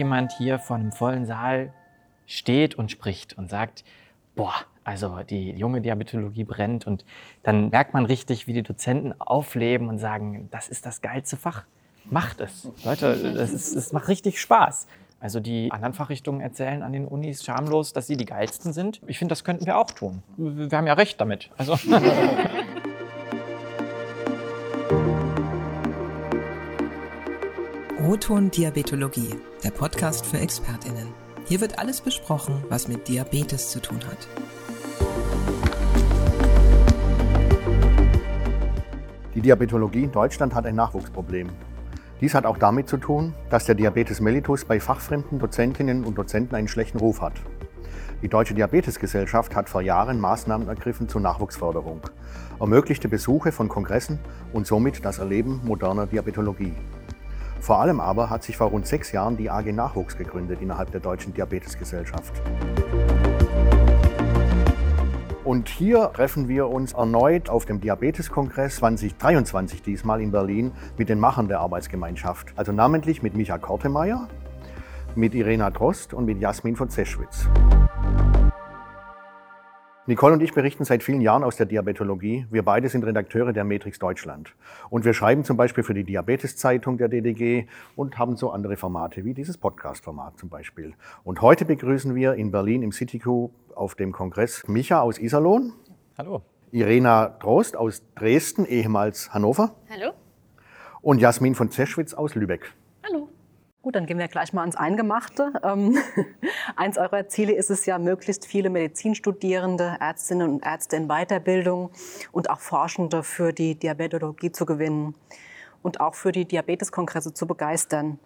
jemand hier vor einem vollen Saal steht und spricht und sagt, boah, also die junge Diabetologie brennt und dann merkt man richtig, wie die Dozenten aufleben und sagen, das ist das geilste Fach. Macht es. Leute, das, ist, das macht richtig Spaß. Also die anderen Fachrichtungen erzählen an den Unis schamlos, dass sie die geilsten sind. Ich finde, das könnten wir auch tun. Wir haben ja recht damit. Also O-Ton Diabetologie, der Podcast für ExpertInnen. Hier wird alles besprochen, was mit Diabetes zu tun hat. Die Diabetologie in Deutschland hat ein Nachwuchsproblem. Dies hat auch damit zu tun, dass der Diabetes mellitus bei fachfremden Dozentinnen und Dozenten einen schlechten Ruf hat. Die Deutsche Diabetesgesellschaft hat vor Jahren Maßnahmen ergriffen zur Nachwuchsförderung, ermöglichte Besuche von Kongressen und somit das Erleben moderner Diabetologie. Vor allem aber hat sich vor rund sechs Jahren die AG Nachwuchs gegründet innerhalb der Deutschen Diabetesgesellschaft. Und hier treffen wir uns erneut auf dem Diabeteskongress 2023 diesmal in Berlin mit den Machern der Arbeitsgemeinschaft. Also namentlich mit Micha Kortemeyer, mit Irena Drost und mit Jasmin von Zeschwitz. Nicole und ich berichten seit vielen Jahren aus der Diabetologie. Wir beide sind Redakteure der Matrix Deutschland. Und wir schreiben zum Beispiel für die Diabeteszeitung der DDG und haben so andere Formate wie dieses Podcast-Format zum Beispiel. Und heute begrüßen wir in Berlin im CityQ auf dem Kongress Micha aus Iserlohn. Hallo. Irena Trost aus Dresden, ehemals Hannover. Hallo. Und Jasmin von Zeschwitz aus Lübeck. Hallo. Gut, dann gehen wir gleich mal ans Eingemachte. Ähm, eins eurer Ziele ist es ja, möglichst viele Medizinstudierende, Ärztinnen und Ärzte in Weiterbildung und auch Forschende für die Diabetologie zu gewinnen und auch für die Diabeteskongresse zu begeistern.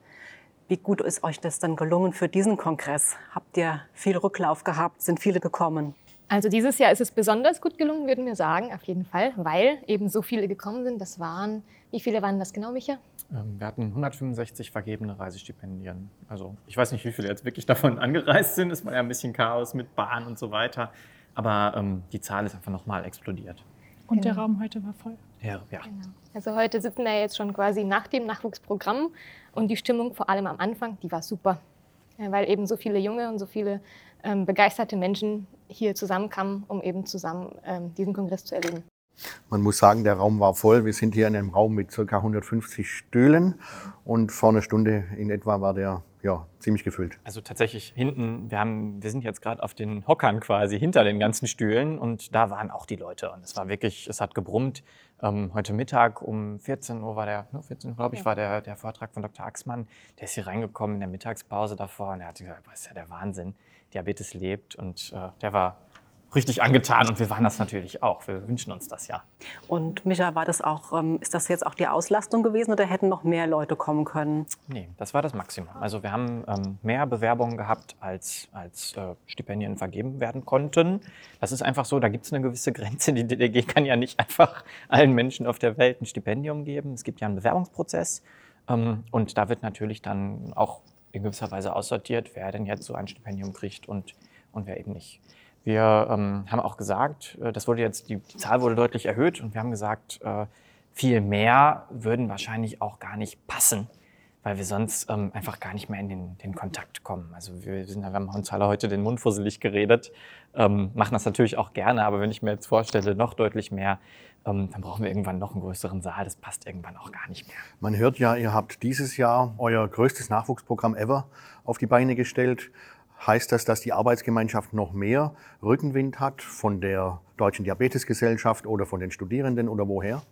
Wie gut ist euch das dann gelungen für diesen Kongress? Habt ihr viel Rücklauf gehabt? Sind viele gekommen? Also dieses Jahr ist es besonders gut gelungen, würden wir sagen, auf jeden Fall, weil eben so viele gekommen sind. Das waren, wie viele waren das genau, Micha? Ähm, wir hatten 165 vergebene Reisestipendien. Also ich weiß nicht, wie viele jetzt wirklich davon angereist sind. Es war ja ein bisschen Chaos mit Bahn und so weiter. Aber ähm, die Zahl ist einfach nochmal explodiert. Und genau. der Raum heute war voll. Ja, ja. Genau. Also heute sitzen wir jetzt schon quasi nach dem Nachwuchsprogramm und die Stimmung vor allem am Anfang, die war super. Weil eben so viele junge und so viele ähm, begeisterte Menschen hier zusammenkamen, um eben zusammen ähm, diesen Kongress zu erleben. Man muss sagen, der Raum war voll. Wir sind hier in einem Raum mit ca. 150 Stühlen und vor einer Stunde in etwa war der ja, ziemlich gefüllt. Also tatsächlich hinten, wir, haben, wir sind jetzt gerade auf den Hockern quasi hinter den ganzen Stühlen und da waren auch die Leute und es war wirklich, es hat gebrummt. Ähm, heute Mittag um 14 Uhr war der, 14 Uhr glaube ich, ja. war der, der Vortrag von Dr. Axmann. Der ist hier reingekommen in der Mittagspause davor und er hat gesagt, das ist ja der Wahnsinn. Diabetes lebt und äh, der war richtig angetan und wir waren das natürlich auch. Wir wünschen uns das ja. Und Micha, war das auch, ähm, ist das jetzt auch die Auslastung gewesen oder hätten noch mehr Leute kommen können? Nee, das war das Maximum. Also wir haben ähm, mehr Bewerbungen gehabt, als, als äh, Stipendien vergeben werden konnten. Das ist einfach so, da gibt es eine gewisse Grenze. Die DDG kann ja nicht einfach allen Menschen auf der Welt ein Stipendium geben. Es gibt ja einen Bewerbungsprozess ähm, und da wird natürlich dann auch in gewisser Weise aussortiert, wer denn jetzt so ein Stipendium kriegt und, und wer eben nicht. Wir ähm, haben auch gesagt, äh, das wurde jetzt, die, die, Zahl wurde deutlich erhöht und wir haben gesagt, äh, viel mehr würden wahrscheinlich auch gar nicht passen, weil wir sonst ähm, einfach gar nicht mehr in den, den Kontakt kommen. Also wir, sind, wir haben uns alle heute den Mund fusselig geredet, ähm, machen das natürlich auch gerne, aber wenn ich mir jetzt vorstelle, noch deutlich mehr, ähm, dann brauchen wir irgendwann noch einen größeren Saal. Das passt irgendwann auch gar nicht mehr. Man hört ja, ihr habt dieses Jahr euer größtes Nachwuchsprogramm ever auf die Beine gestellt. Heißt das, dass die Arbeitsgemeinschaft noch mehr Rückenwind hat von der Deutschen Diabetesgesellschaft oder von den Studierenden oder woher?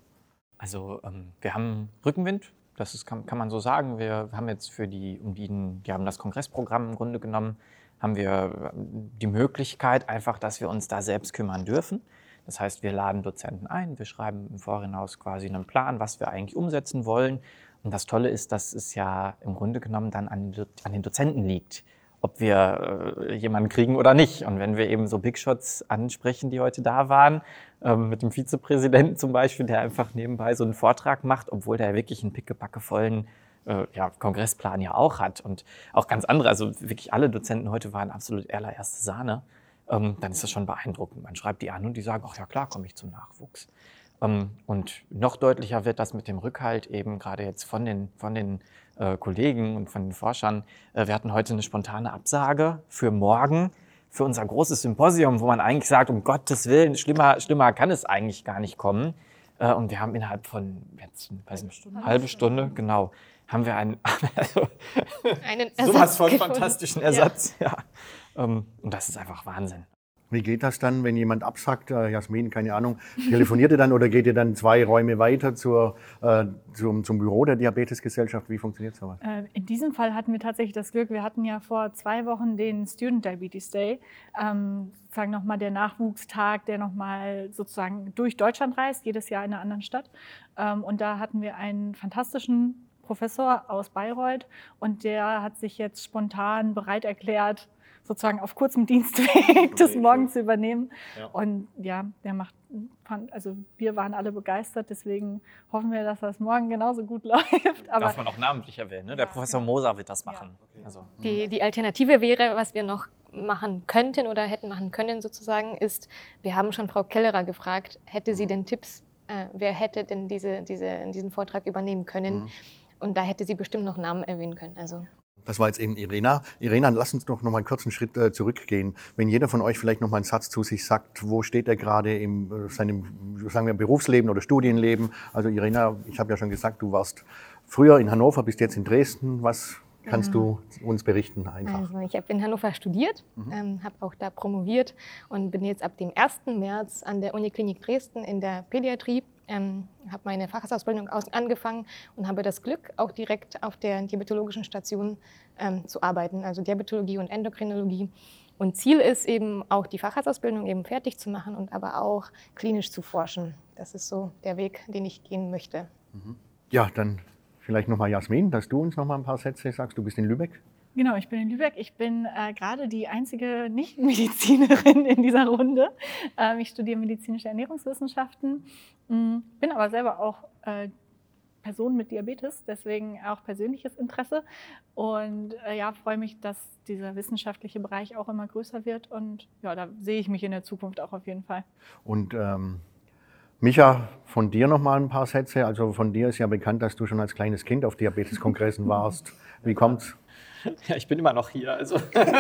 Also ähm, wir haben Rückenwind, das ist, kann, kann, man so sagen. Wir haben jetzt für die, um die, die haben das Kongressprogramm im Grunde genommen, haben wir ähm, die Möglichkeit einfach, dass wir uns da selbst kümmern dürfen. Das heißt, wir laden Dozenten ein, wir schreiben im Vorhinaus quasi einen Plan, was wir eigentlich umsetzen wollen. Und das Tolle ist, dass es ja im Grunde genommen dann an, an den Dozenten liegt, ob wir äh, jemanden kriegen oder nicht. Und wenn wir eben so Big Shots ansprechen, die heute da waren, ähm, mit dem Vizepräsidenten zum Beispiel, der einfach nebenbei so einen Vortrag macht, obwohl der wirklich einen pickepackevollen äh, ja, Kongressplan ja auch hat und auch ganz andere, also wirklich alle Dozenten heute waren absolut allererste Sahne, ähm, dann ist das schon beeindruckend. Man schreibt die an und die sagen, ach ja klar, komme ich zum Nachwuchs. Ähm, und noch deutlicher wird das mit dem Rückhalt eben gerade jetzt von den, von den äh, Kollegen und von den Forschern. Äh, wir hatten heute eine spontane Absage für morgen, für unser großes Symposium, wo man eigentlich sagt, um Gottes Willen, schlimmer, schlimmer kann es eigentlich gar nicht kommen. Äh, und wir haben innerhalb von jetzt, weiß nicht, Stunde. halbe Stunde, genau, haben wir einen, also, einen sowas von gefunden. fantastischen Ersatz. Ja. ja. Ähm, und das ist einfach Wahnsinn. Wie geht das dann, wenn jemand absagt, äh, Jasmin, keine Ahnung, telefoniert ihr dann oder geht ihr dann zwei Räume weiter zur, äh, zum, zum Büro der Diabetesgesellschaft? Wie funktioniert sowas? Äh, in diesem Fall hatten wir tatsächlich das Glück, wir hatten ja vor zwei Wochen den Student Diabetes Day, ähm, sozusagen nochmal der Nachwuchstag, der nochmal sozusagen durch Deutschland reist, jedes Jahr in einer anderen Stadt. Ähm, und da hatten wir einen fantastischen Professor aus Bayreuth und der hat sich jetzt spontan bereit erklärt, sozusagen auf kurzem Dienstweg das morgen zu übernehmen. Ja. Und ja, der macht, also wir waren alle begeistert, deswegen hoffen wir, dass das morgen genauso gut läuft. Aber Darf man auch namentlich erwähnen, ne? Der ja, Professor genau. Moser wird das machen. Ja. Okay. Also. Die, die Alternative wäre, was wir noch machen könnten oder hätten machen können sozusagen, ist, wir haben schon Frau Kellerer gefragt, hätte sie mhm. denn Tipps, äh, wer hätte denn diese, diese, diesen Vortrag übernehmen können? Mhm. Und da hätte sie bestimmt noch Namen erwähnen können. Also das war jetzt eben Irena. Irena, lass uns doch noch mal einen kurzen Schritt äh, zurückgehen. Wenn jeder von euch vielleicht noch mal einen Satz zu sich sagt, wo steht er gerade im äh, seinem sagen wir Berufsleben oder Studienleben? Also Irena, ich habe ja schon gesagt, du warst früher in Hannover, bist jetzt in Dresden. Was kannst genau. du uns berichten einfach? Also ich habe in Hannover studiert, mhm. ähm, habe auch da promoviert und bin jetzt ab dem 1. März an der Uniklinik Dresden in der Pädiatrie ähm, habe meine Facharztausbildung angefangen und habe das Glück, auch direkt auf der diabetologischen Station ähm, zu arbeiten, also Diabetologie und Endokrinologie. Und Ziel ist eben auch die Facharztausbildung eben fertig zu machen und aber auch klinisch zu forschen. Das ist so der Weg, den ich gehen möchte. Mhm. Ja, dann vielleicht nochmal Jasmin, dass du uns nochmal ein paar Sätze sagst. Du bist in Lübeck. Genau, ich bin in Lübeck. Ich bin äh, gerade die einzige Nicht-Medizinerin in dieser Runde. Ähm, ich studiere medizinische Ernährungswissenschaften, mh, bin aber selber auch äh, Person mit Diabetes, deswegen auch persönliches Interesse. Und äh, ja, freue mich, dass dieser wissenschaftliche Bereich auch immer größer wird. Und ja, da sehe ich mich in der Zukunft auch auf jeden Fall. Und ähm, Micha, von dir noch mal ein paar Sätze. Also von dir ist ja bekannt, dass du schon als kleines Kind auf Diabeteskongressen warst. Wie kommt's? Ja, ich bin immer noch hier. Also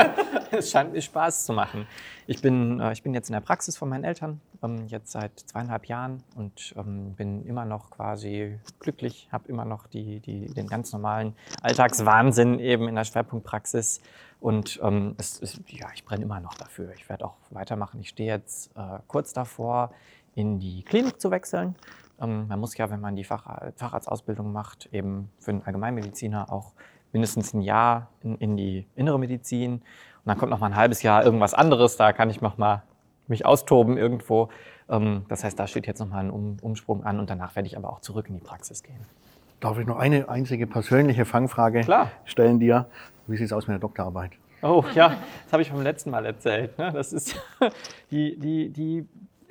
es scheint mir Spaß zu machen. Ich bin, äh, ich bin jetzt in der Praxis von meinen Eltern, ähm, jetzt seit zweieinhalb Jahren und ähm, bin immer noch quasi glücklich, habe immer noch die, die, den ganz normalen Alltagswahnsinn eben in der Schwerpunktpraxis. Und ähm, es, es, ja, ich brenne immer noch dafür. Ich werde auch weitermachen. Ich stehe jetzt äh, kurz davor, in die Klinik zu wechseln. Ähm, man muss ja, wenn man die Fach, Facharztausbildung macht, eben für einen Allgemeinmediziner auch mindestens ein Jahr in, in, die innere Medizin. Und dann kommt noch mal ein halbes Jahr irgendwas anderes. Da kann ich noch mal mich austoben irgendwo. Ähm, das heißt, da steht jetzt noch mal ein um Umsprung an und danach werde ich aber auch zurück in die Praxis gehen. Darf ich noch eine einzige persönliche Fangfrage Klar. stellen dir? Wie sieht es aus mit der Doktorarbeit? Oh ja, das habe ich beim letzten Mal erzählt. Ne? Das ist die, die, die,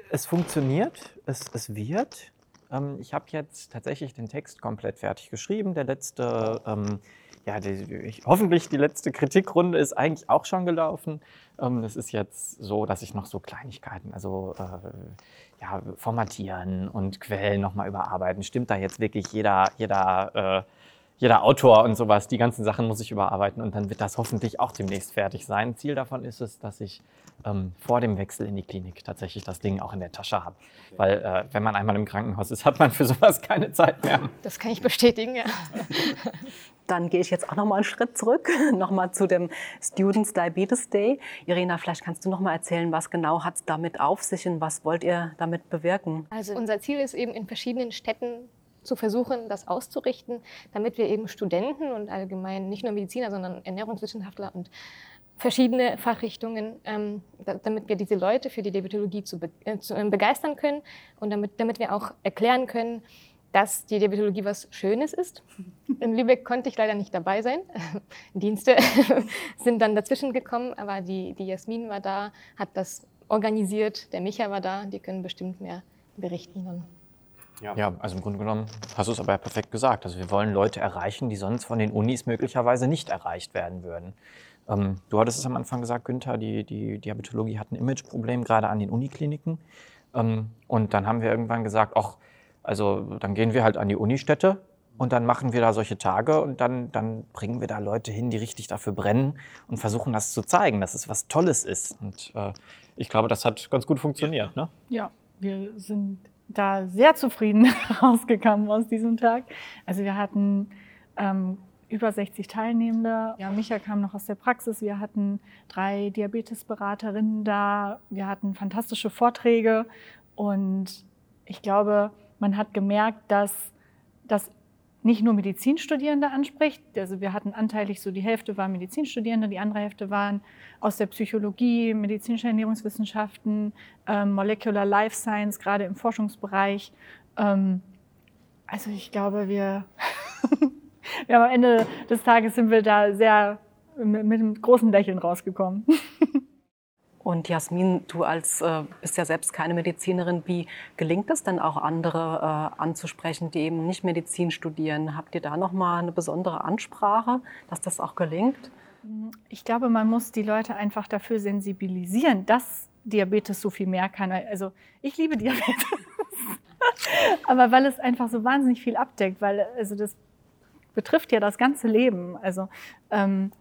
es funktioniert, es, es wird. Ähm, ich habe jetzt tatsächlich den Text komplett fertig geschrieben. Der letzte ähm, ja, die, ich, hoffentlich die letzte Kritikrunde ist eigentlich auch schon gelaufen. Ähm, es ist jetzt so, dass ich noch so Kleinigkeiten, also äh, ja, formatieren und Quellen nochmal überarbeiten. Stimmt da jetzt wirklich jeder, jeder, äh, jeder Autor und sowas? Die ganzen Sachen muss ich überarbeiten und dann wird das hoffentlich auch demnächst fertig sein. Ziel davon ist es, dass ich ähm, vor dem Wechsel in die Klinik tatsächlich das Ding auch in der Tasche habe. Weil äh, wenn man einmal im Krankenhaus ist, hat man für sowas keine Zeit mehr. Das kann ich bestätigen, ja. Dann gehe ich jetzt auch noch mal einen Schritt zurück, noch mal zu dem Students Diabetes Day. Irina, vielleicht kannst du noch mal erzählen, was genau hat es damit auf sich und was wollt ihr damit bewirken? Also unser Ziel ist eben in verschiedenen Städten zu versuchen, das auszurichten, damit wir eben Studenten und allgemein nicht nur Mediziner, sondern Ernährungswissenschaftler und verschiedene Fachrichtungen, ähm, damit wir diese Leute für die Diabetologie zu, be äh, zu äh, begeistern können und damit, damit wir auch erklären können, dass die Diabetologie was Schönes ist. In Lübeck konnte ich leider nicht dabei sein. Dienste sind dann dazwischen gekommen, aber die, die Jasmin war da, hat das organisiert, der Micha war da, die können bestimmt mehr berichten dann. Ja. ja, also im Grunde genommen hast du es aber perfekt gesagt. Also wir wollen Leute erreichen, die sonst von den Unis möglicherweise nicht erreicht werden würden. Ähm, du hattest es am Anfang gesagt, Günther, die, die Diabetologie hat ein Imageproblem, gerade an den Unikliniken. Ähm, und dann haben wir irgendwann gesagt, ach, also dann gehen wir halt an die Unistätte und dann machen wir da solche Tage und dann, dann bringen wir da Leute hin, die richtig dafür brennen und versuchen das zu zeigen, dass es was Tolles ist. Und äh, ich glaube, das hat ganz gut funktioniert. Ne? Ja, wir sind da sehr zufrieden rausgekommen aus diesem Tag. Also wir hatten ähm, über 60 Teilnehmende. Ja, Micha kam noch aus der Praxis. Wir hatten drei Diabetesberaterinnen da. Wir hatten fantastische Vorträge. Und ich glaube, man hat gemerkt, dass das nicht nur Medizinstudierende anspricht. Also wir hatten anteilig so die Hälfte waren Medizinstudierende, die andere Hälfte waren aus der Psychologie, medizinische Ernährungswissenschaften, ähm, Molecular Life Science, gerade im Forschungsbereich. Ähm, also ich glaube, wir wir haben am Ende des Tages sind wir da sehr mit, mit einem großen Lächeln rausgekommen. Und Jasmin, du als äh, bist ja selbst keine Medizinerin. Wie gelingt es denn auch andere äh, anzusprechen, die eben nicht Medizin studieren? Habt ihr da noch mal eine besondere Ansprache, dass das auch gelingt? Ich glaube, man muss die Leute einfach dafür sensibilisieren, dass Diabetes so viel mehr kann. Also ich liebe Diabetes, aber weil es einfach so wahnsinnig viel abdeckt, weil also das betrifft ja das ganze Leben. Also ähm,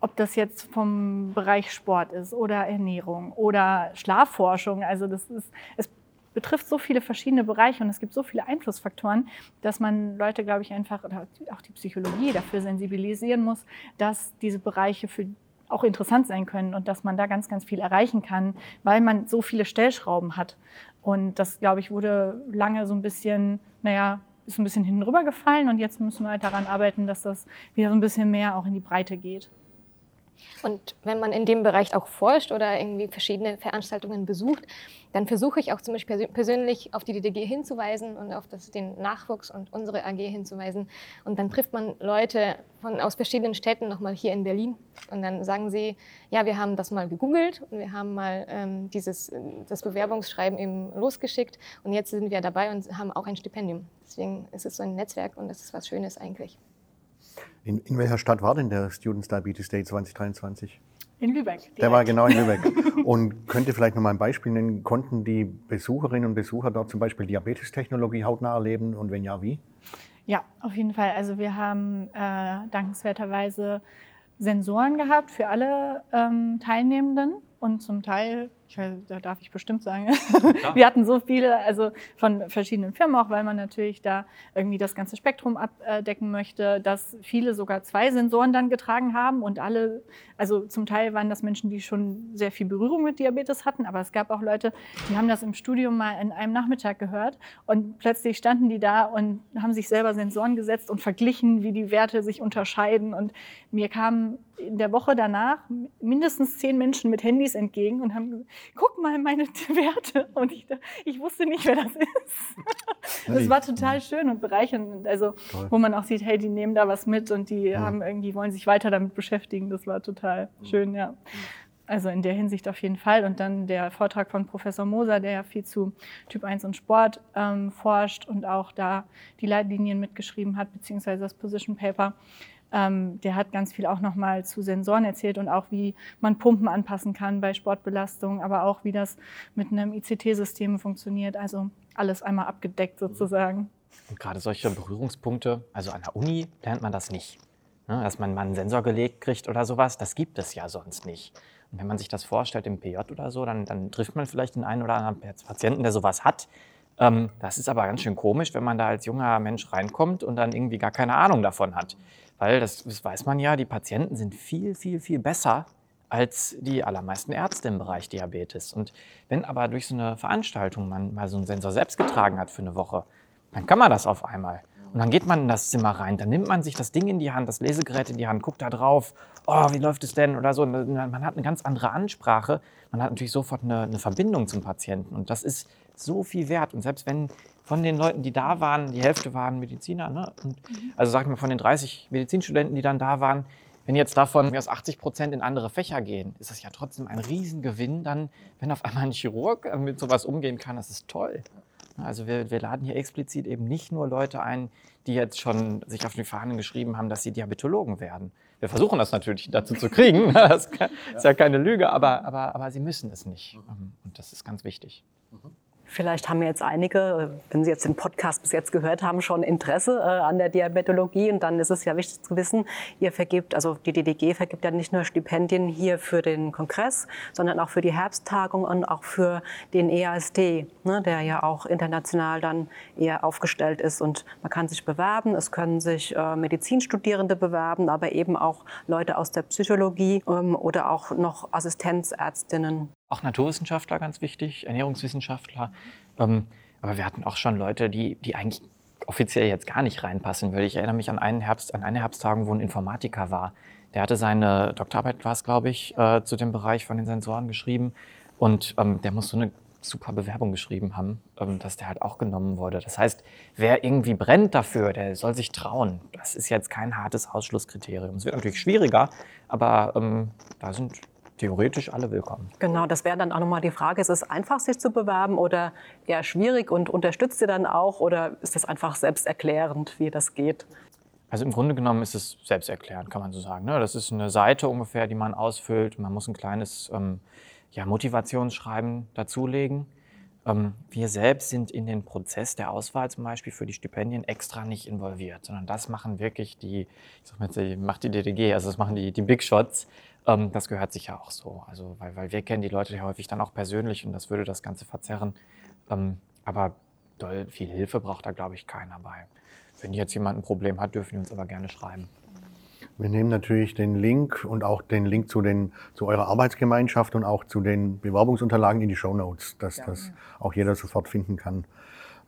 ob das jetzt vom Bereich Sport ist oder Ernährung oder Schlafforschung. Also das ist, es betrifft so viele verschiedene Bereiche und es gibt so viele Einflussfaktoren, dass man Leute, glaube ich, einfach oder auch die Psychologie dafür sensibilisieren muss, dass diese Bereiche für auch interessant sein können und dass man da ganz, ganz viel erreichen kann, weil man so viele Stellschrauben hat. Und das, glaube ich, wurde lange so ein bisschen, naja, ist ein bisschen hinten rüber gefallen und jetzt müssen wir halt daran arbeiten, dass das wieder so ein bisschen mehr auch in die Breite geht. Und wenn man in dem Bereich auch forscht oder irgendwie verschiedene Veranstaltungen besucht, dann versuche ich auch zum Beispiel persönlich auf die DDG hinzuweisen und auf das, den Nachwuchs und unsere AG hinzuweisen. Und dann trifft man Leute von, aus verschiedenen Städten nochmal hier in Berlin. Und dann sagen sie, ja, wir haben das mal gegoogelt und wir haben mal ähm, dieses, das Bewerbungsschreiben eben losgeschickt. Und jetzt sind wir dabei und haben auch ein Stipendium. Deswegen ist es so ein Netzwerk und das ist was Schönes eigentlich. In, in welcher Stadt war denn der Students Diabetes Day 2023? In Lübeck. Direkt. Der war genau in Lübeck. Und könnt ihr vielleicht noch mal ein Beispiel nennen? Konnten die Besucherinnen und Besucher dort zum Beispiel Diabetestechnologie hautnah erleben und wenn ja, wie? Ja, auf jeden Fall. Also wir haben äh, dankenswerterweise Sensoren gehabt für alle ähm, Teilnehmenden und zum Teil ich weiß, da darf ich bestimmt sagen. Ja. Wir hatten so viele, also von verschiedenen Firmen auch, weil man natürlich da irgendwie das ganze Spektrum abdecken möchte, dass viele sogar zwei Sensoren dann getragen haben und alle, also zum Teil waren das Menschen, die schon sehr viel Berührung mit Diabetes hatten, aber es gab auch Leute, die haben das im Studium mal in einem Nachmittag gehört und plötzlich standen die da und haben sich selber Sensoren gesetzt und verglichen, wie die Werte sich unterscheiden und mir kamen in der Woche danach mindestens zehn Menschen mit Handys entgegen und haben guck mal meine Werte. Und ich, ich wusste nicht, wer das ist. Das war total schön und bereichernd. Also, Toll. wo man auch sieht, hey, die nehmen da was mit und die ja. haben irgendwie, wollen sich weiter damit beschäftigen. Das war total schön, ja. Also in der Hinsicht auf jeden Fall. Und dann der Vortrag von Professor Moser, der ja viel zu Typ 1 und Sport ähm, forscht und auch da die Leitlinien mitgeschrieben hat, beziehungsweise das Position Paper. Ähm, der hat ganz viel auch nochmal zu Sensoren erzählt und auch, wie man Pumpen anpassen kann bei Sportbelastung, aber auch, wie das mit einem ICT-System funktioniert. Also alles einmal abgedeckt sozusagen. Und gerade solche Berührungspunkte, also an der Uni lernt man das nicht. Ne? Dass man mal einen Sensor gelegt kriegt oder sowas, das gibt es ja sonst nicht. Und wenn man sich das vorstellt im PJ oder so, dann, dann trifft man vielleicht den einen oder anderen Patienten, der sowas hat. Ähm, das ist aber ganz schön komisch, wenn man da als junger Mensch reinkommt und dann irgendwie gar keine Ahnung davon hat. Weil, das, das weiß man ja, die Patienten sind viel, viel, viel besser als die allermeisten Ärzte im Bereich Diabetes. Und wenn aber durch so eine Veranstaltung man mal so einen Sensor selbst getragen hat für eine Woche, dann kann man das auf einmal. Und dann geht man in das Zimmer rein, dann nimmt man sich das Ding in die Hand, das Lesegerät in die Hand, guckt da drauf, oh, wie läuft es denn oder so. Man hat eine ganz andere Ansprache, man hat natürlich sofort eine, eine Verbindung zum Patienten und das ist so viel wert. Und selbst wenn von den Leuten, die da waren, die Hälfte waren Mediziner. Ne? Und, mhm. Also sagen wir von den 30 Medizinstudenten, die dann da waren, wenn jetzt davon mehr als 80 Prozent in andere Fächer gehen, ist das ja trotzdem ein Riesengewinn. Dann, wenn auf einmal ein Chirurg mit sowas umgehen kann, das ist toll. Also wir, wir laden hier explizit eben nicht nur Leute ein, die jetzt schon sich auf die Fahnen geschrieben haben, dass sie Diabetologen werden. Wir versuchen das natürlich dazu zu kriegen, das ist ja keine Lüge, aber, aber, aber sie müssen es nicht. Und das ist ganz wichtig. Vielleicht haben jetzt einige, wenn Sie jetzt den Podcast bis jetzt gehört haben, schon Interesse äh, an der Diabetologie. Und dann ist es ja wichtig zu wissen, ihr vergibt, also die DDG vergibt ja nicht nur Stipendien hier für den Kongress, sondern auch für die Herbsttagung und auch für den EASD, ne, der ja auch international dann eher aufgestellt ist. Und man kann sich bewerben. Es können sich äh, Medizinstudierende bewerben, aber eben auch Leute aus der Psychologie ähm, oder auch noch Assistenzärztinnen. Auch Naturwissenschaftler ganz wichtig, Ernährungswissenschaftler. Ähm, aber wir hatten auch schon Leute, die, die eigentlich offiziell jetzt gar nicht reinpassen würde. Ich erinnere mich an einen Herbst, an eine Herbsttagung, wo ein Informatiker war. Der hatte seine Doktorarbeit, war es, glaube ich, äh, zu dem Bereich von den Sensoren geschrieben. Und ähm, der muss so eine super Bewerbung geschrieben haben, ähm, dass der halt auch genommen wurde. Das heißt, wer irgendwie brennt dafür, der soll sich trauen. Das ist jetzt kein hartes Ausschlusskriterium. Es wird natürlich schwieriger, aber ähm, da sind theoretisch alle willkommen. Genau, das wäre dann auch nochmal die Frage, ist es einfach, sich zu bewerben oder eher schwierig und unterstützt ihr dann auch oder ist das einfach selbsterklärend, wie das geht? Also im Grunde genommen ist es selbsterklärend, kann man so sagen. Ne? Das ist eine Seite ungefähr, die man ausfüllt. Man muss ein kleines ähm, ja, Motivationsschreiben dazulegen. Ähm, wir selbst sind in den Prozess der Auswahl zum Beispiel für die Stipendien extra nicht involviert, sondern das machen wirklich die, ich sag mal, die macht die DDG, also das machen die, die Big Shots. Ähm, das gehört sicher auch so. Also, weil, weil wir kennen die Leute ja häufig dann auch persönlich und das würde das Ganze verzerren. Ähm, aber doll viel Hilfe braucht da, glaube ich, keiner bei. Wenn jetzt jemand ein Problem hat, dürfen die uns aber gerne schreiben. Wir nehmen natürlich den Link und auch den Link zu, den, zu eurer Arbeitsgemeinschaft und auch zu den Bewerbungsunterlagen in die Show Notes, dass ja. das auch jeder sofort finden kann.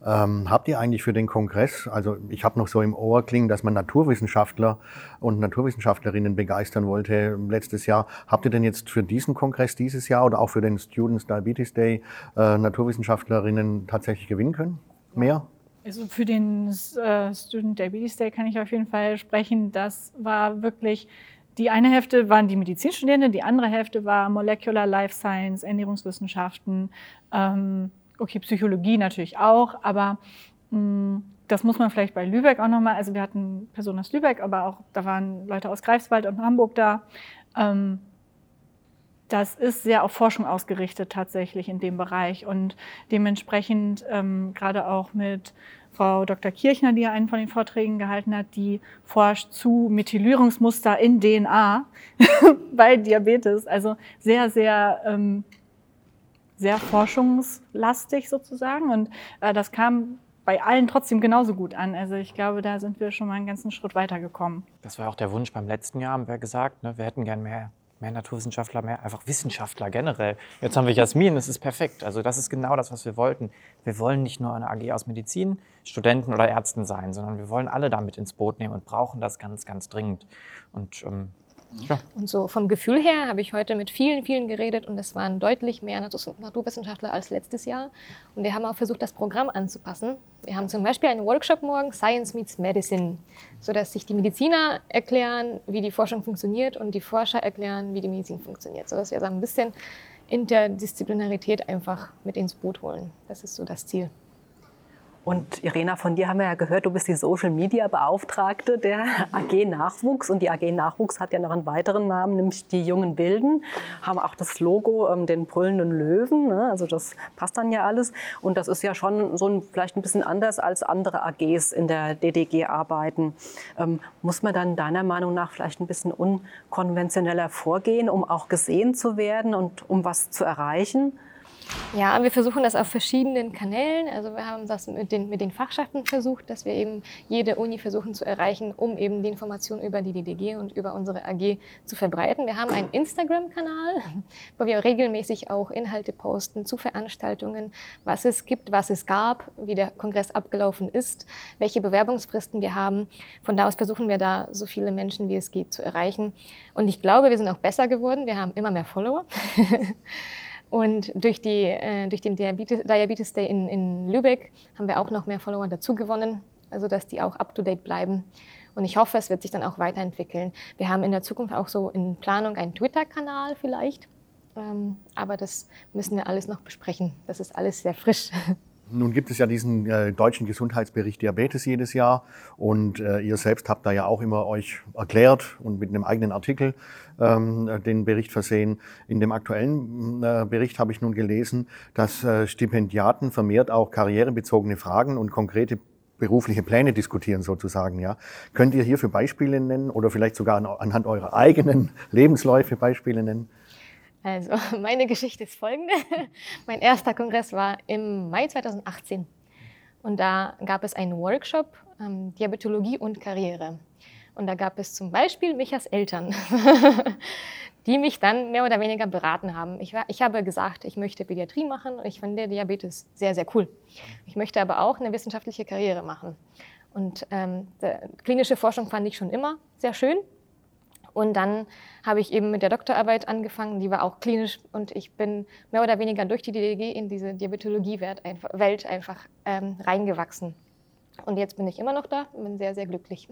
Ähm, habt ihr eigentlich für den Kongress, also ich habe noch so im Ohr klingen, dass man Naturwissenschaftler und Naturwissenschaftlerinnen begeistern wollte letztes Jahr. Habt ihr denn jetzt für diesen Kongress dieses Jahr oder auch für den Students Diabetes Day äh, Naturwissenschaftlerinnen tatsächlich gewinnen können? Mehr? Also für den äh, Student Diabetes Day kann ich auf jeden Fall sprechen. Das war wirklich die eine Hälfte waren die Medizinstudierenden, die andere Hälfte war Molecular Life Science, Ernährungswissenschaften, ähm, okay, Psychologie natürlich auch, aber mh, mm, das muss man vielleicht bei Lübeck auch nochmal, also wir hatten Personen aus Lübeck, aber auch da waren Leute aus Greifswald und Hamburg da. Ähm, das ist sehr auf Forschung ausgerichtet tatsächlich in dem Bereich und dementsprechend ähm, gerade auch mit Frau Dr. Kirchner, die ja einen von den Vorträgen gehalten hat, die forscht zu Methylierungsmuster in DNA bei Diabetes. Also sehr, sehr ähm, sehr forschungslastig sozusagen. Und äh, das kam bei allen trotzdem genauso gut an. Also ich glaube, da sind wir schon mal einen ganzen Schritt weitergekommen. Das war auch der Wunsch beim letzten Jahr, haben wir gesagt. Ne? Wir hätten gern mehr, mehr Naturwissenschaftler, mehr einfach Wissenschaftler generell. Jetzt haben wir Jasmin, das ist perfekt. Also das ist genau das, was wir wollten. Wir wollen nicht nur eine AG aus Medizin, Studenten oder Ärzten sein, sondern wir wollen alle damit ins Boot nehmen und brauchen das ganz, ganz dringend. Und ähm, ja. Und so vom Gefühl her habe ich heute mit vielen, vielen geredet und es waren deutlich mehr Naturwissenschaftler als letztes Jahr. Und wir haben auch versucht, das Programm anzupassen. Wir haben zum Beispiel einen Workshop morgen, Science Meets Medicine, sodass sich die Mediziner erklären, wie die Forschung funktioniert und die Forscher erklären, wie die Medizin funktioniert. Sodass wir so ein bisschen Interdisziplinarität einfach mit ins Boot holen. Das ist so das Ziel. Und Irena, von dir haben wir ja gehört, du bist die Social Media Beauftragte der AG Nachwuchs. Und die AG Nachwuchs hat ja noch einen weiteren Namen, nämlich die Jungen Bilden. Haben auch das Logo, ähm, den brüllenden Löwen. Ne? Also das passt dann ja alles. Und das ist ja schon so ein, vielleicht ein bisschen anders als andere AGs in der DDG arbeiten. Ähm, muss man dann deiner Meinung nach vielleicht ein bisschen unkonventioneller vorgehen, um auch gesehen zu werden und um was zu erreichen? Ja, wir versuchen das auf verschiedenen Kanälen. Also wir haben das mit den, mit den Fachschaften versucht, dass wir eben jede Uni versuchen zu erreichen, um eben die Informationen über die DDG und über unsere AG zu verbreiten. Wir haben einen Instagram-Kanal, wo wir regelmäßig auch Inhalte posten zu Veranstaltungen, was es gibt, was es gab, wie der Kongress abgelaufen ist, welche Bewerbungsfristen wir haben. Von da aus versuchen wir da so viele Menschen, wie es geht, zu erreichen. Und ich glaube, wir sind auch besser geworden. Wir haben immer mehr Follower. Und durch, die, äh, durch den Diabetes, Diabetes Day in, in Lübeck haben wir auch noch mehr Follower dazu gewonnen, also dass die auch up-to-date bleiben. Und ich hoffe, es wird sich dann auch weiterentwickeln. Wir haben in der Zukunft auch so in Planung einen Twitter-Kanal vielleicht. Ähm, aber das müssen wir alles noch besprechen. Das ist alles sehr frisch. Nun gibt es ja diesen äh, deutschen Gesundheitsbericht Diabetes jedes Jahr und äh, ihr selbst habt da ja auch immer euch erklärt und mit einem eigenen Artikel ähm, den Bericht versehen. In dem aktuellen äh, Bericht habe ich nun gelesen, dass äh, Stipendiaten vermehrt auch karrierebezogene Fragen und konkrete berufliche Pläne diskutieren sozusagen. Ja. Könnt ihr hierfür Beispiele nennen oder vielleicht sogar anhand eurer eigenen Lebensläufe Beispiele nennen? Also meine Geschichte ist folgende. mein erster Kongress war im Mai 2018 und da gab es einen Workshop ähm, Diabetologie und Karriere. Und da gab es zum Beispiel mich als Eltern, die mich dann mehr oder weniger beraten haben. Ich, war, ich habe gesagt, ich möchte Pädiatrie machen und ich finde Diabetes sehr, sehr cool. Ich möchte aber auch eine wissenschaftliche Karriere machen. Und ähm, klinische Forschung fand ich schon immer sehr schön. Und dann habe ich eben mit der Doktorarbeit angefangen, die war auch klinisch und ich bin mehr oder weniger durch die DDG in diese Diabetologie-Welt einfach ähm, reingewachsen. Und jetzt bin ich immer noch da und bin sehr, sehr glücklich.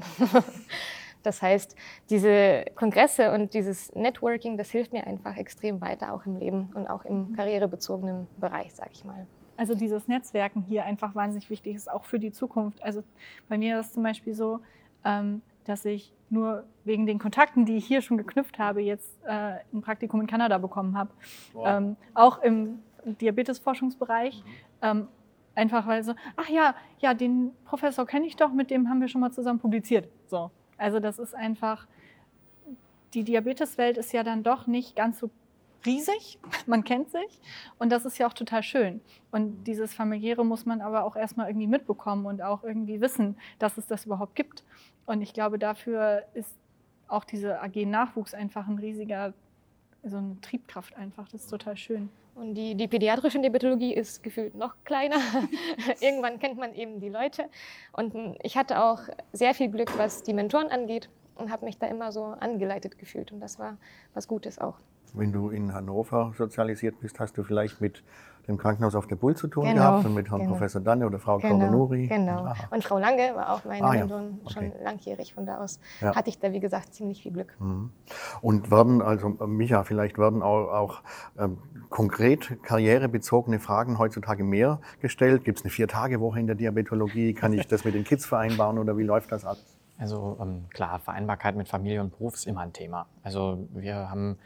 das heißt, diese Kongresse und dieses Networking, das hilft mir einfach extrem weiter, auch im Leben und auch im karrierebezogenen Bereich, sage ich mal. Also dieses Netzwerken hier einfach wahnsinnig wichtig ist, auch für die Zukunft. Also bei mir ist es zum Beispiel so, ähm, dass ich nur wegen den Kontakten, die ich hier schon geknüpft habe, jetzt äh, ein Praktikum in Kanada bekommen habe. Wow. Ähm, auch im Diabetesforschungsbereich. Mhm. Ähm, einfach weil so, ach ja, ja, den Professor kenne ich doch, mit dem haben wir schon mal zusammen publiziert. So. Also das ist einfach, die Diabeteswelt ist ja dann doch nicht ganz so riesig, man kennt sich und das ist ja auch total schön. Und dieses familiäre muss man aber auch erstmal irgendwie mitbekommen und auch irgendwie wissen, dass es das überhaupt gibt. Und ich glaube, dafür ist auch diese AG Nachwuchs einfach ein riesiger, so eine Triebkraft einfach. Das ist total schön. Und die, die pädiatrische Diabetologie ist gefühlt noch kleiner. Irgendwann kennt man eben die Leute. Und ich hatte auch sehr viel Glück, was die Mentoren angeht und habe mich da immer so angeleitet gefühlt. Und das war was Gutes auch. Wenn du in Hannover sozialisiert bist, hast du vielleicht mit dem Krankenhaus auf der Bull zu tun genau, gehabt und mit Herrn genau. Professor Danne oder Frau genau. Genau. Aha. Und Frau Lange war auch meine ah, ja. okay. schon langjährig. Von da aus ja. hatte ich da, wie gesagt, ziemlich viel Glück. Mhm. Und werden, also Micha, vielleicht werden auch, auch ähm, konkret karrierebezogene Fragen heutzutage mehr gestellt? Gibt es eine Vier-Tage-Woche in der Diabetologie? Kann ich das mit den Kids vereinbaren oder wie läuft das alles? Also ähm, klar, Vereinbarkeit mit Familie und Beruf ist immer ein Thema. Also wir haben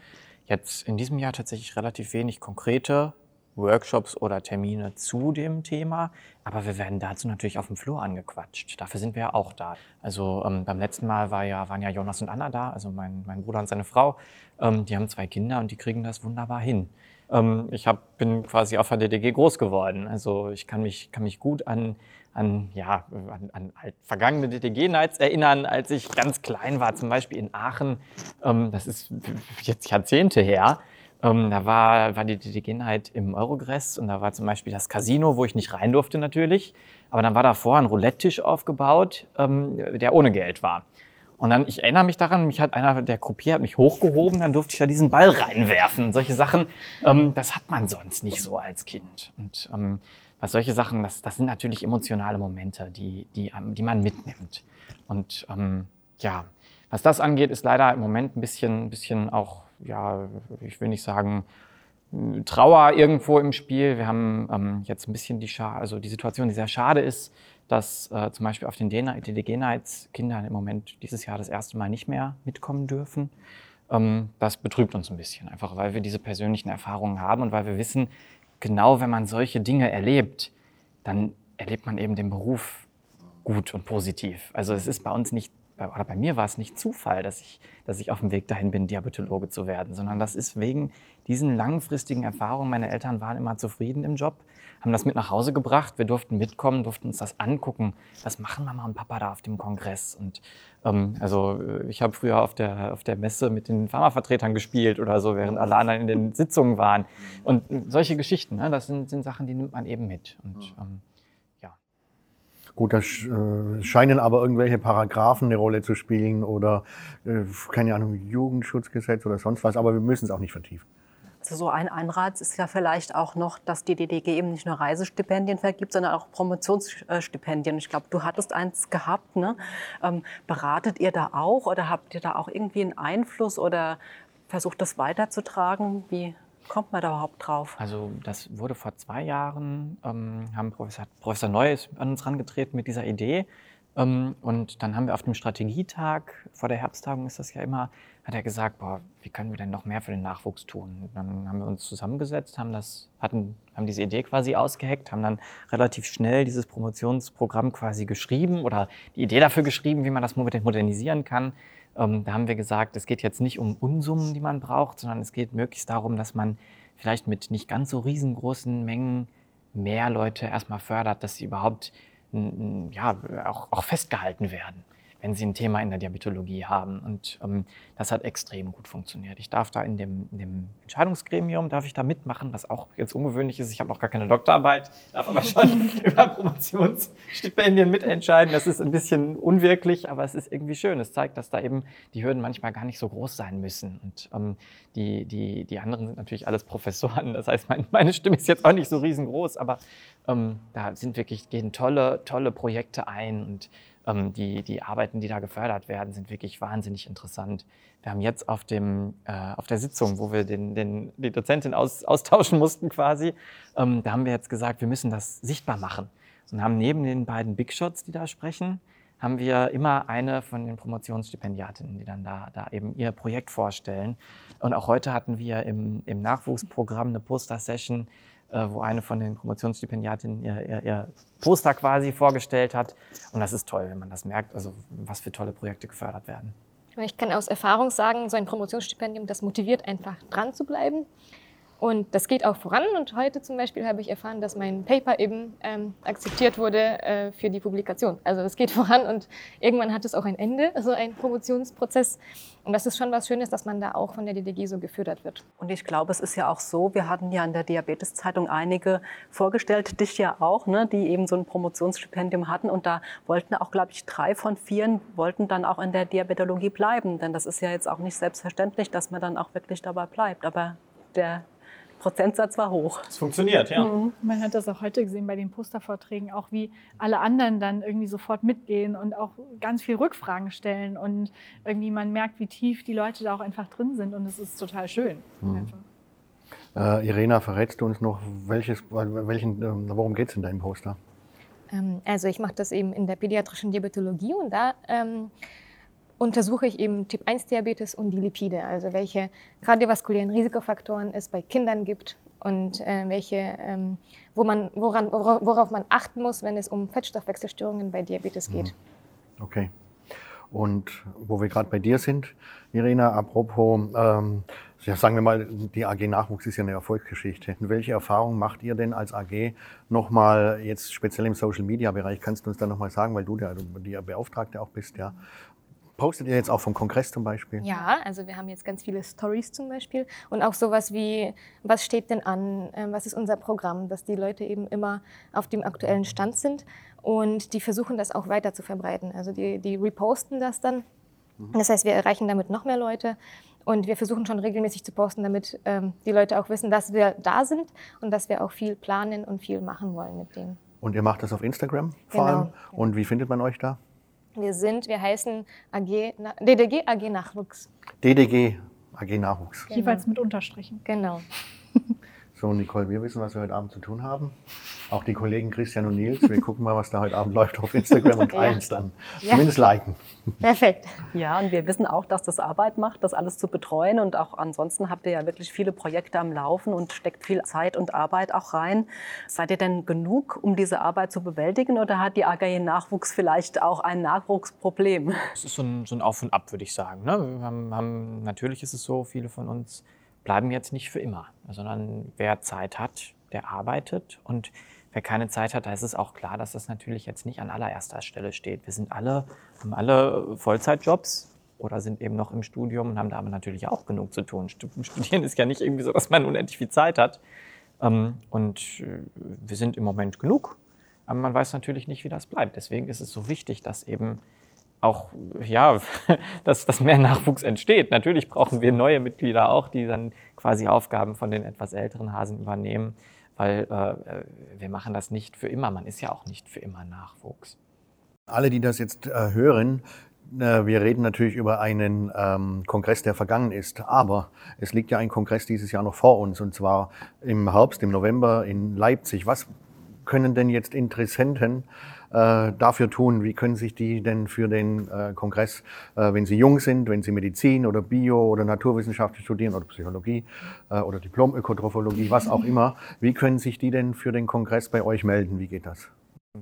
jetzt in diesem Jahr tatsächlich relativ wenig konkrete Workshops oder Termine zu dem Thema, aber wir werden dazu natürlich auf dem Flur angequatscht. Dafür sind wir ja auch da. Also ähm, beim letzten Mal war ja, waren ja Jonas und Anna da, also mein, mein Bruder und seine Frau. Ähm, die haben zwei Kinder und die kriegen das wunderbar hin. Ähm, ich hab, bin quasi auf der DDG groß geworden. Also ich kann mich, kann mich gut an, an, ja, an, an halt vergangene DDG-Nights erinnern, als ich ganz klein war, zum Beispiel in Aachen. Ähm, das ist jetzt Jahrzehnte her. Ähm, da war, war die DDG-Night im Eurogress und da war zum Beispiel das Casino, wo ich nicht rein durfte natürlich. Aber dann war davor ein Roulette-Tisch aufgebaut, ähm, der ohne Geld war. Und dann, ich erinnere mich daran, mich hat einer der Gruppier hat mich hochgehoben, dann durfte ich da diesen Ball reinwerfen. Solche Sachen, ähm, das hat man sonst nicht so als Kind. Und ähm, was solche Sachen, das, das sind natürlich emotionale Momente, die, die, die man mitnimmt. Und ähm, ja, was das angeht, ist leider im Moment ein bisschen, bisschen auch, ja, ich will nicht sagen, Trauer irgendwo im Spiel. Wir haben ähm, jetzt ein bisschen die, Scha also die Situation, die sehr schade ist, dass äh, zum Beispiel auf den DDG-Nights Kinder im Moment dieses Jahr das erste Mal nicht mehr mitkommen dürfen. Ähm, das betrübt uns ein bisschen, einfach weil wir diese persönlichen Erfahrungen haben und weil wir wissen, genau wenn man solche Dinge erlebt, dann erlebt man eben den Beruf gut und positiv. Also es ist bei uns nicht oder bei mir war es nicht Zufall, dass ich, dass ich auf dem Weg dahin bin, Diabetologe zu werden, sondern das ist wegen diesen langfristigen Erfahrungen. Meine Eltern waren immer zufrieden im Job, haben das mit nach Hause gebracht. Wir durften mitkommen, durften uns das angucken. Was machen Mama und Papa da auf dem Kongress? Und also äh, ich habe früher auf der, auf der Messe mit den Pharmavertretern gespielt oder so, während alle anderen in den Sitzungen waren. Und solche Geschichten, ne, das sind, sind Sachen, die nimmt man eben mit. Und, ähm, Gut, da äh, scheinen aber irgendwelche Paragraphen eine Rolle zu spielen oder, äh, keine Ahnung, Jugendschutzgesetz oder sonst was, aber wir müssen es auch nicht vertiefen. So ein Anreiz ist ja vielleicht auch noch, dass die DDG eben nicht nur Reisestipendien vergibt, sondern auch Promotionsstipendien. Ich glaube, du hattest eins gehabt. Ne? Ähm, beratet ihr da auch oder habt ihr da auch irgendwie einen Einfluss oder versucht das weiterzutragen? Wie kommt man da überhaupt drauf? Also das wurde vor zwei Jahren, ähm, haben Professor, Professor Neu an uns herangetreten mit dieser Idee. Ähm, und dann haben wir auf dem Strategietag, vor der Herbsttagung ist das ja immer, hat er gesagt, boah, wie können wir denn noch mehr für den Nachwuchs tun? Und dann haben wir uns zusammengesetzt, haben, das, hatten, haben diese Idee quasi ausgeheckt, haben dann relativ schnell dieses Promotionsprogramm quasi geschrieben oder die Idee dafür geschrieben, wie man das modernisieren kann. Ähm, da haben wir gesagt, es geht jetzt nicht um Unsummen, die man braucht, sondern es geht möglichst darum, dass man vielleicht mit nicht ganz so riesengroßen Mengen mehr Leute erstmal fördert, dass sie überhaupt ja, auch, auch festgehalten werden wenn sie ein Thema in der Diabetologie haben. Und ähm, das hat extrem gut funktioniert. Ich darf da in dem, in dem, Entscheidungsgremium, darf ich da mitmachen, was auch jetzt ungewöhnlich ist. Ich habe noch gar keine Doktorarbeit, darf aber schon über Promotionsstipendien mitentscheiden. Das ist ein bisschen unwirklich, aber es ist irgendwie schön. Es zeigt, dass da eben die Hürden manchmal gar nicht so groß sein müssen. Und ähm, die, die, die anderen sind natürlich alles Professoren. Das heißt, mein, meine Stimme ist jetzt auch nicht so riesengroß, aber ähm, da sind wirklich, gehen tolle, tolle Projekte ein und ähm, die, die Arbeiten, die da gefördert werden, sind wirklich wahnsinnig interessant. Wir haben jetzt auf, dem, äh, auf der Sitzung, wo wir den, den, die Dozentin aus, austauschen mussten quasi, ähm, da haben wir jetzt gesagt, wir müssen das sichtbar machen. Und haben neben den beiden Big Shots, die da sprechen, haben wir immer eine von den Promotionsstipendiatinnen, die dann da, da eben ihr Projekt vorstellen. Und auch heute hatten wir im, im Nachwuchsprogramm eine Poster-Session, wo eine von den Promotionsstipendiatinnen ihr, ihr, ihr, Poster quasi vorgestellt hat. Und das ist toll, wenn man das merkt, also was für tolle Projekte gefördert werden. Ich kann aus Erfahrung sagen, so ein Promotionsstipendium, das motiviert einfach dran zu bleiben. Und das geht auch voran. Und heute zum Beispiel habe ich erfahren, dass mein Paper eben ähm, akzeptiert wurde äh, für die Publikation. Also das geht voran und irgendwann hat es auch ein Ende, also ein Promotionsprozess. Und das ist schon was Schönes, dass man da auch von der DDG so gefördert wird. Und ich glaube, es ist ja auch so, wir hatten ja in der Diabeteszeitung einige vorgestellt, dich ja auch, ne, die eben so ein Promotionsstipendium hatten. Und da wollten auch, glaube ich, drei von vier wollten dann auch in der Diabetologie bleiben. Denn das ist ja jetzt auch nicht selbstverständlich, dass man dann auch wirklich dabei bleibt. Aber der Prozentsatz war hoch. Es funktioniert, ja. Mhm. Man hat das auch heute gesehen bei den Postervorträgen, auch wie alle anderen dann irgendwie sofort mitgehen und auch ganz viel Rückfragen stellen und irgendwie man merkt, wie tief die Leute da auch einfach drin sind und es ist total schön. Mhm. Äh, Irena, verrätst du uns noch, welches, welchen, äh, worum geht es in deinem Poster? Ähm, also ich mache das eben in der pädiatrischen Diabetologie und da ähm, untersuche ich eben Typ-1-Diabetes und die Lipide, also welche kardiovaskulären Risikofaktoren es bei Kindern gibt und äh, welche, ähm, wo man, woran, worauf man achten muss, wenn es um Fettstoffwechselstörungen bei Diabetes geht. Mhm. Okay. Und wo wir gerade bei dir sind, Irina, apropos, ähm, ja, sagen wir mal, die AG Nachwuchs ist ja eine Erfolgsgeschichte. Welche Erfahrungen macht ihr denn als AG nochmal jetzt speziell im Social Media Bereich? Kannst du uns da nochmal sagen, weil du der, der Beauftragte auch bist, ja? Postet ihr jetzt auch vom Kongress zum Beispiel? Ja, also wir haben jetzt ganz viele Stories zum Beispiel und auch sowas wie, was steht denn an, ähm, was ist unser Programm, dass die Leute eben immer auf dem aktuellen Stand sind und die versuchen das auch weiter zu verbreiten. Also die, die reposten das dann. Mhm. Das heißt, wir erreichen damit noch mehr Leute und wir versuchen schon regelmäßig zu posten, damit ähm, die Leute auch wissen, dass wir da sind und dass wir auch viel planen und viel machen wollen mit denen. Und ihr macht das auf Instagram vor genau. allem? Und wie findet man euch da? Wir sind, wir heißen AG, DDG AG Nachwuchs. DDG AG Nachwuchs. Genau. Jeweils mit Unterstrichen. Genau. So, Nicole, wir wissen, was wir heute Abend zu tun haben. Auch die Kollegen Christian und Nils. Wir gucken mal, was da heute Abend läuft auf Instagram und teilen es dann. Ja. Zumindest liken. Perfekt. Ja, und wir wissen auch, dass das Arbeit macht, das alles zu betreuen. Und auch ansonsten habt ihr ja wirklich viele Projekte am Laufen und steckt viel Zeit und Arbeit auch rein. Seid ihr denn genug, um diese Arbeit zu bewältigen? Oder hat die AG Nachwuchs vielleicht auch ein Nachwuchsproblem? Es ist so ein, so ein Auf und Ab, würde ich sagen. Ne? Wir haben, haben, natürlich ist es so, viele von uns bleiben jetzt nicht für immer, sondern wer Zeit hat, der arbeitet und wer keine Zeit hat, da ist es auch klar, dass das natürlich jetzt nicht an allererster Stelle steht. Wir sind alle, haben alle Vollzeitjobs oder sind eben noch im Studium und haben da aber natürlich auch genug zu tun. Studieren ist ja nicht irgendwie so, dass man unendlich viel Zeit hat. Ähm, und äh, wir sind im Moment genug, aber man weiß natürlich nicht, wie das bleibt. Deswegen ist es so wichtig, dass eben auch, ja, dass, dass mehr Nachwuchs entsteht. Natürlich brauchen wir neue Mitglieder auch, die dann quasi Aufgaben von den etwas älteren Hasen übernehmen, weil äh, wir machen das nicht für immer. Man ist ja auch nicht für immer Nachwuchs. Alle, die das jetzt äh, hören, äh, wir reden natürlich über einen ähm, Kongress, der vergangen ist, aber es liegt ja ein Kongress dieses Jahr noch vor uns und zwar im Herbst, im November in Leipzig. Was können denn jetzt Interessenten äh, dafür tun? Wie können sich die denn für den äh, Kongress, äh, wenn sie jung sind, wenn sie Medizin oder Bio oder Naturwissenschaft studieren oder Psychologie äh, oder Diplom-Ökotrophologie, was auch immer, wie können sich die denn für den Kongress bei euch melden? Wie geht das?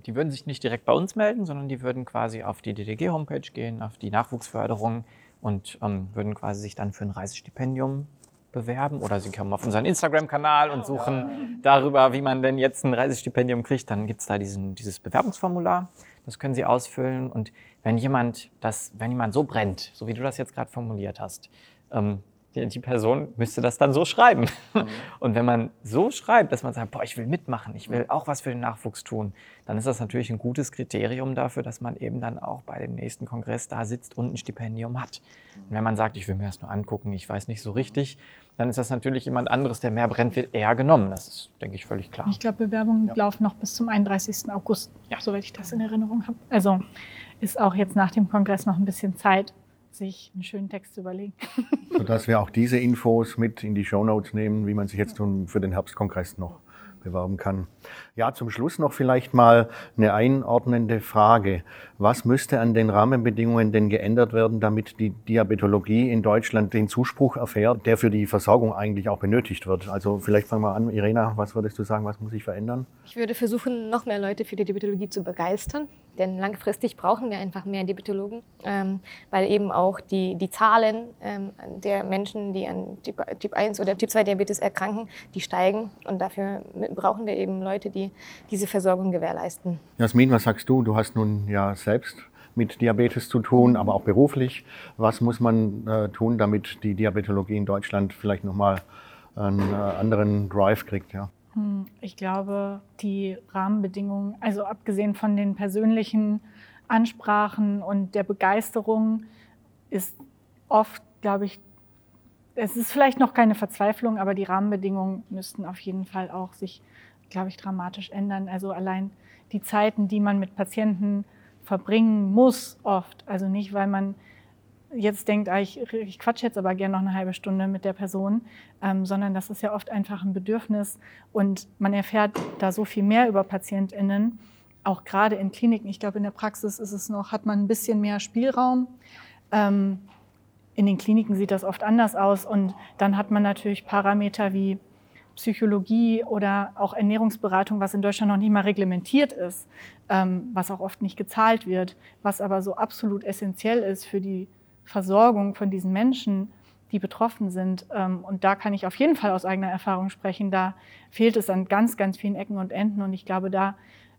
Die würden sich nicht direkt bei uns melden, sondern die würden quasi auf die DDG-Homepage gehen, auf die Nachwuchsförderung und ähm, würden quasi sich dann für ein Reisestipendium bewerben oder Sie kommen auf unseren Instagram-Kanal und suchen darüber, wie man denn jetzt ein Reisestipendium kriegt. Dann gibt es da diesen, dieses Bewerbungsformular. Das können Sie ausfüllen. Und wenn jemand das, wenn jemand so brennt, so wie du das jetzt gerade formuliert hast, ähm, die, die Person müsste das dann so schreiben. Mhm. Und wenn man so schreibt, dass man sagt, boah, ich will mitmachen, ich will auch was für den Nachwuchs tun, dann ist das natürlich ein gutes Kriterium dafür, dass man eben dann auch bei dem nächsten Kongress da sitzt und ein Stipendium hat. Und wenn man sagt, ich will mir das nur angucken, ich weiß nicht so richtig, dann ist das natürlich jemand anderes, der mehr brennt, wird eher genommen. Das ist, denke ich, völlig klar. Ich glaube, Bewerbungen ja. laufen noch bis zum 31. August, ja. soweit ich das in Erinnerung habe. Also ist auch jetzt nach dem Kongress noch ein bisschen Zeit, sich einen schönen Text zu überlegen. Sodass wir auch diese Infos mit in die Shownotes nehmen, wie man sich jetzt für den Herbstkongress noch bewerben kann. Ja, zum Schluss noch vielleicht mal eine einordnende Frage. Was müsste an den Rahmenbedingungen denn geändert werden, damit die Diabetologie in Deutschland den Zuspruch erfährt, der für die Versorgung eigentlich auch benötigt wird? Also vielleicht fangen wir an, Irena, was würdest du sagen, was muss sich verändern? Ich würde versuchen, noch mehr Leute für die Diabetologie zu begeistern, denn langfristig brauchen wir einfach mehr Diabetologen, ähm, weil eben auch die, die Zahlen ähm, der Menschen, die an Typ, typ 1 oder Typ 2 Diabetes erkranken, die steigen und dafür brauchen wir eben Leute, die diese Versorgung gewährleisten. Jasmin, was sagst du? Du hast nun ja selbst mit Diabetes zu tun, aber auch beruflich. Was muss man äh, tun, damit die Diabetologie in Deutschland vielleicht nochmal einen äh, anderen Drive kriegt? Ja? Hm, ich glaube, die Rahmenbedingungen, also abgesehen von den persönlichen Ansprachen und der Begeisterung, ist oft, glaube ich, es ist vielleicht noch keine Verzweiflung, aber die Rahmenbedingungen müssten auf jeden Fall auch sich, glaube ich, dramatisch ändern. Also allein die Zeiten, die man mit Patienten verbringen muss, oft. Also nicht, weil man jetzt denkt, ah, ich, ich quatsche jetzt aber gerne noch eine halbe Stunde mit der Person, ähm, sondern das ist ja oft einfach ein Bedürfnis und man erfährt da so viel mehr über PatientInnen, auch gerade in Kliniken. Ich glaube, in der Praxis ist es noch, hat man ein bisschen mehr Spielraum. Ähm, in den Kliniken sieht das oft anders aus und dann hat man natürlich Parameter wie Psychologie oder auch Ernährungsberatung, was in Deutschland noch nicht mal reglementiert ist, ähm, was auch oft nicht gezahlt wird, was aber so absolut essentiell ist für die Versorgung von diesen Menschen, die betroffen sind. Ähm, und da kann ich auf jeden Fall aus eigener Erfahrung sprechen. Da fehlt es an ganz, ganz vielen Ecken und Enden. Und ich glaube, da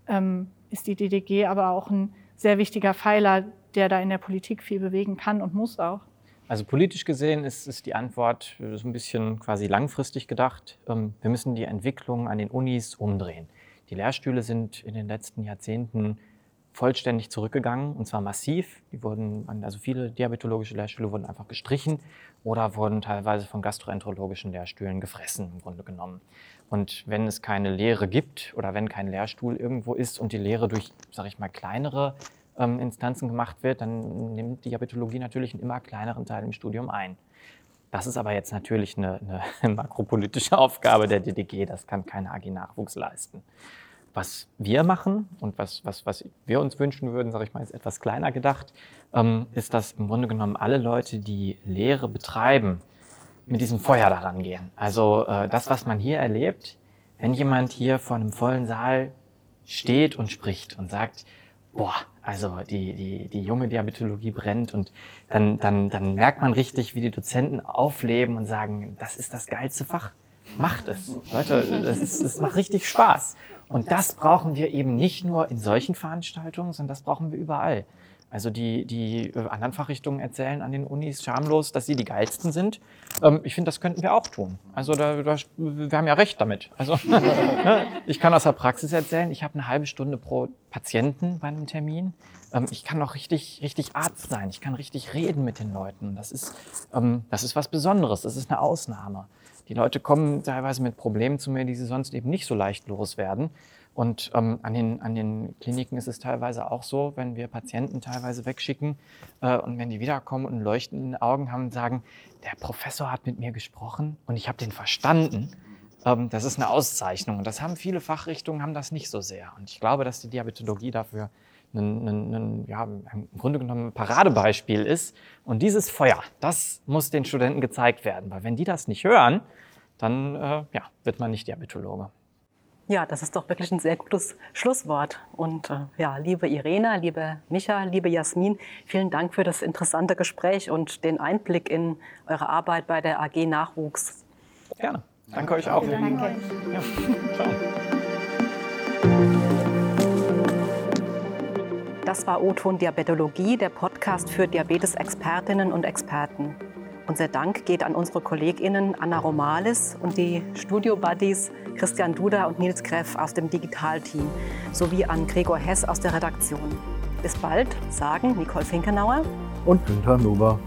ähm, ist die DDG aber auch ein sehr wichtiger Pfeiler, der da in der Politik viel bewegen kann und muss auch. Also politisch gesehen ist, ist die Antwort so ein bisschen quasi langfristig gedacht. Ähm, wir müssen die Entwicklung an den Unis umdrehen. Die Lehrstühle sind in den letzten Jahrzehnten vollständig zurückgegangen und zwar massiv. Die wurden, also viele diabetologische Lehrstühle wurden einfach gestrichen oder wurden teilweise von gastroenterologischen Lehrstühlen gefressen im Grunde genommen. Und wenn es keine Lehre gibt oder wenn kein Lehrstuhl irgendwo ist und die Lehre durch, sage ich mal, kleinere ähm, Instanzen gemacht wird, dann nimmt Diabetologie natürlich einen immer kleineren Teil im Studium ein. Das ist aber jetzt natürlich eine, eine makropolitische Aufgabe der DDG. Das kann keine AG Nachwuchs leisten. Was wir machen und was, was, was wir uns wünschen würden, sage ich mal, ist etwas kleiner gedacht, ähm, ist, dass im Grunde genommen alle Leute, die Lehre betreiben, mit diesem Feuer daran gehen. Also äh, das, was man hier erlebt, wenn jemand hier vor einem vollen Saal steht und spricht und sagt, boah, also die, die, die junge Diabetologie brennt und dann, dann, dann merkt man richtig, wie die Dozenten aufleben und sagen, das ist das geilste Fach. Macht es. Leute, das macht richtig Spaß. Und das brauchen wir eben nicht nur in solchen Veranstaltungen, sondern das brauchen wir überall. Also die, die anderen Fachrichtungen erzählen an den Unis schamlos, dass sie die geilsten sind. Ähm, ich finde, das könnten wir auch tun. Also da, da, wir haben ja recht damit. Also ne, ich kann aus der Praxis erzählen, ich habe eine halbe Stunde pro Patienten bei einem Termin. Ähm, ich kann auch richtig, richtig Arzt sein. Ich kann richtig reden mit den Leuten. Das ist, ähm, das ist was Besonderes. Das ist eine Ausnahme. Die Leute kommen teilweise mit Problemen zu mir, die sie sonst eben nicht so leicht loswerden. Und ähm, an, den, an den Kliniken ist es teilweise auch so, wenn wir Patienten teilweise wegschicken äh, und wenn die wiederkommen und leuchtende Augen haben und sagen, der Professor hat mit mir gesprochen und ich habe den verstanden. Ähm, das ist eine Auszeichnung. Und das haben viele Fachrichtungen, haben das nicht so sehr. Und ich glaube, dass die Diabetologie dafür ein, ein, ein, ja, im Grunde genommen ein Paradebeispiel ist. Und dieses Feuer, das muss den Studenten gezeigt werden. Weil wenn die das nicht hören, dann äh, ja, wird man nicht Diabetologe. Ja, das ist doch wirklich ein sehr gutes Schlusswort. Und äh, ja, liebe Irena, liebe Micha, liebe Jasmin, vielen Dank für das interessante Gespräch und den Einblick in eure Arbeit bei der AG Nachwuchs. Gerne. Danke euch auch. Danke. Ja, ciao. Das war O-Ton Diabetologie, der Podcast für Diabetes-Expertinnen und Experten. Unser Dank geht an unsere KollegInnen Anna Romalis und die Studio-Buddies Christian Duda und Nils Greff aus dem Digitalteam sowie an Gregor Hess aus der Redaktion. Bis bald, sagen Nicole Finkenauer Und Günther Nuber.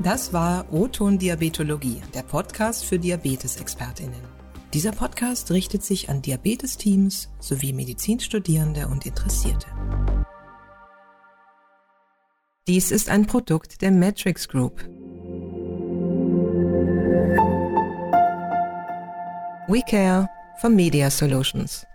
Das war O-Ton Diabetologie, der Podcast für Diabetesexpertinnen. Dieser Podcast richtet sich an Diabetesteams sowie Medizinstudierende und Interessierte. Dies ist ein Produkt der Matrix Group. We Care for Media Solutions.